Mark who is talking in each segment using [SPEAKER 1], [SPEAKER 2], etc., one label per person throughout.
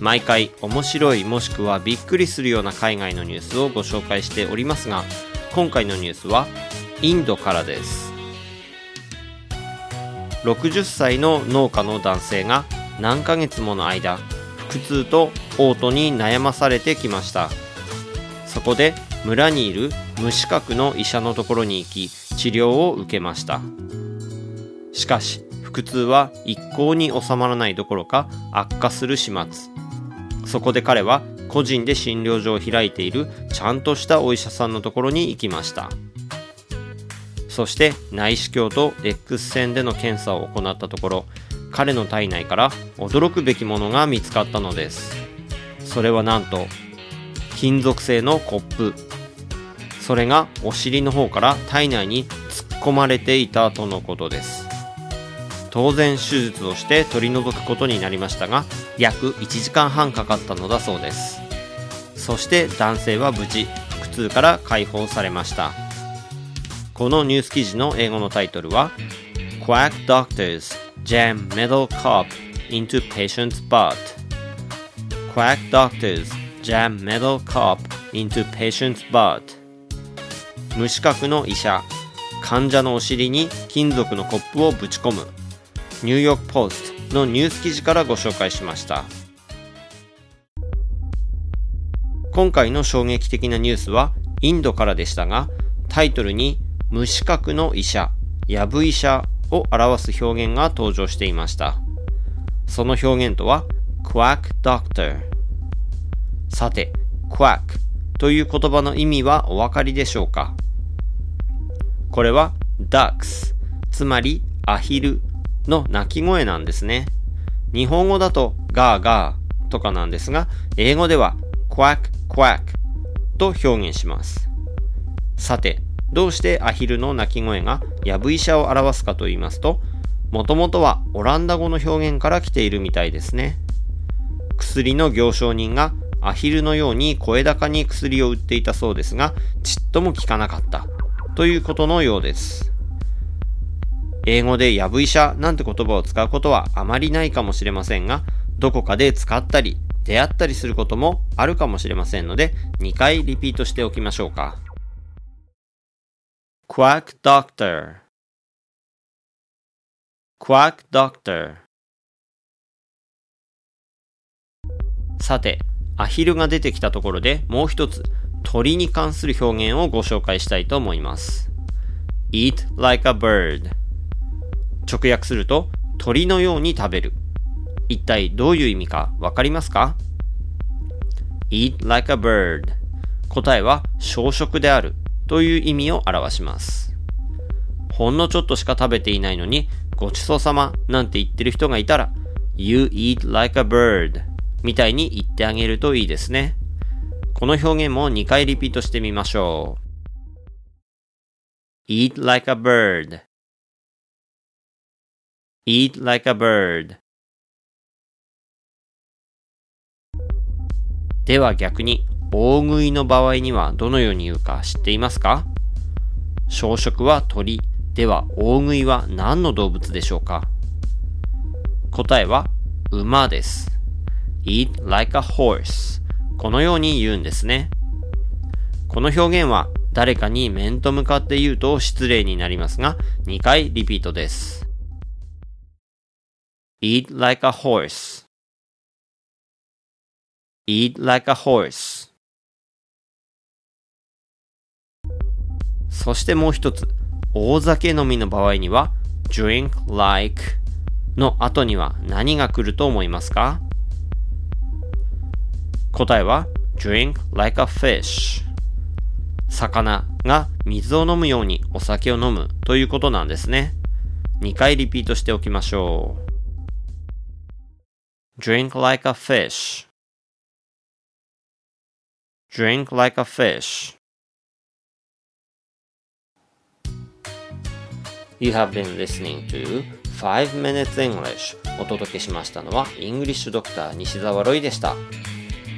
[SPEAKER 1] 毎回面白いもしくはびっくりするような海外のニュースをご紹介しておりますが今回のニュースはインドからです。60歳の農家の男性が何ヶ月もの間腹痛と嘔吐に悩まされてきました。そこで村にいる無資格の医者のところに行き治療を受けました。しかし腹痛は一向に収まらないどころか悪化する始末。そこで彼は個人で診療所を開いているちゃんとしたお医者さんのところに行きました。そして内視鏡と X 線での検査を行ったところ彼の体内から驚くべきものが見つかったのです。それはなんと金属製のコップ。それがお尻の方から体内に突っ込まれていたとのことです。当然手術をして取り除くことになりましたが約1時間半かかったのだそうです。そして男性は無事腹痛から解放されました。このニュース記事の英語のタイトルは Quack Doctors Jam Metal Cup into Patient's Butt. Quack Doctors Jam Metal Cup into Patient's Butt. 無資格の医者患者のお尻に金属のコップをぶち込む。ニューヨークポストのニュース記事からご紹介しました。今回の衝撃的なニュースはインドからでしたがタイトルに無資格の医者、やぶ医者を表す表現が登場していました。その表現とは quack doctor さて quack という言葉の意味はお分かりでしょうか？これは ducks つまりアヒル。の鳴き声なんですね。日本語だとガーガーとかなんですが、英語では quack quack と表現します。さて、どうしてアヒルの鳴き声がヤブ医者を表すかと言いますと、もともとはオランダ語の表現から来ているみたいですね。薬の行商人がアヒルのように声高に薬を売っていたそうですが、ちっとも効かなかったということのようです。英語でやぶ医者なんて言葉を使うことはあまりないかもしれませんが、どこかで使ったり、出会ったりすることもあるかもしれませんので、2回リピートしておきましょうか。quack doctor quack doctor さて、アヒルが出てきたところでもう一つ鳥に関する表現をご紹介したいと思います。eat like a bird 直訳すると鳥のように食べる。一体どういう意味かわかりますか ?eat like a bird 答えは小食であるという意味を表します。ほんのちょっとしか食べていないのにごちそうさまなんて言ってる人がいたら You eat like a bird みたいに言ってあげるといいですね。この表現も2回リピートしてみましょう。eat like a bird eat like a bird. では逆に大食いの場合にはどのように言うか知っていますか？小食は鳥。では大食いは何の動物でしょうか？答えは馬です。Eat like a horse. このように言うんですね。この表現は誰かに面と向かって言うと失礼になりますが2回リピートです。Eat like a horse eat like a horse そしてもう一つ大酒飲みの場合には drink like の後には何が来ると思いますか？答えは drink like a fish 魚が水を飲むようにお酒を飲むということなんですね。2回リピートしておきましょう。drink like a fish. Drink like a fish. You have been listening to 5 Minutes English. お届けしましたのはイングリッシュドクター西澤ロイでした。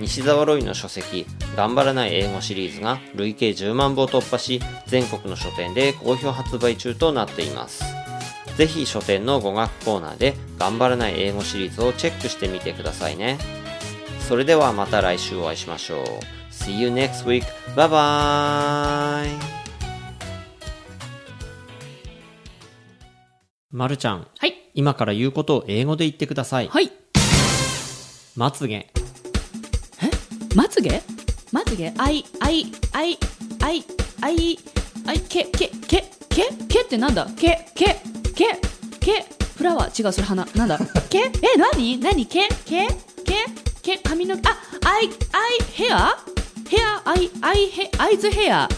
[SPEAKER 1] 西澤ロイの書籍頑張らない英語シリーズが累計10万部を突破し全国の書店で好評発売中となっています。ぜひ書店の語学コーナーで頑張らない英語シリーズをチェックしてみてくださいねそれではまた来週お会いしましょう See you next week. Bye bye! まるちゃん、
[SPEAKER 2] はい。
[SPEAKER 1] 今から言うことを英語で言ってください。
[SPEAKER 2] はい。
[SPEAKER 1] まつげ、
[SPEAKER 2] まつげ？まつげ？あい、あい、あい、あい、あい、あい、け、け、け、け、けってなんだ？け、け、け、け、フラワー違う、それ花。なんだ？け、え、なになにけ、け、け、け、髪の毛、あ、アイ、アイ、ヘア？ヘア、アイ、アイ、ヘ、アイズヘア？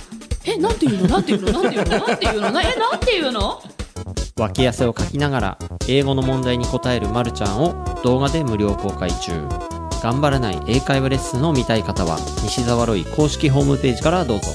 [SPEAKER 2] え、なんていうの？なんていうの？なんていうの？なんていうの？なえ、なんていうの？
[SPEAKER 1] 脇汗をかきながら英語の問題に答えるまるちゃんを動画で無料公開中。頑張らない英会話レッスンを見たい方は西澤ロイ公式ホームページからどうぞ。